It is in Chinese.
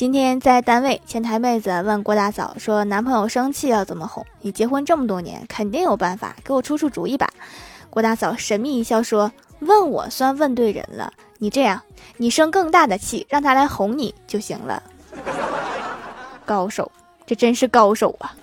今天在单位前台妹子问郭大嫂说男朋友生气要怎么哄？你结婚这么多年肯定有办法给我出出主意吧。郭大嫂神秘一笑说问我算问对人了你这样你生更大的气让他来哄你就行了。高手这真是高手啊。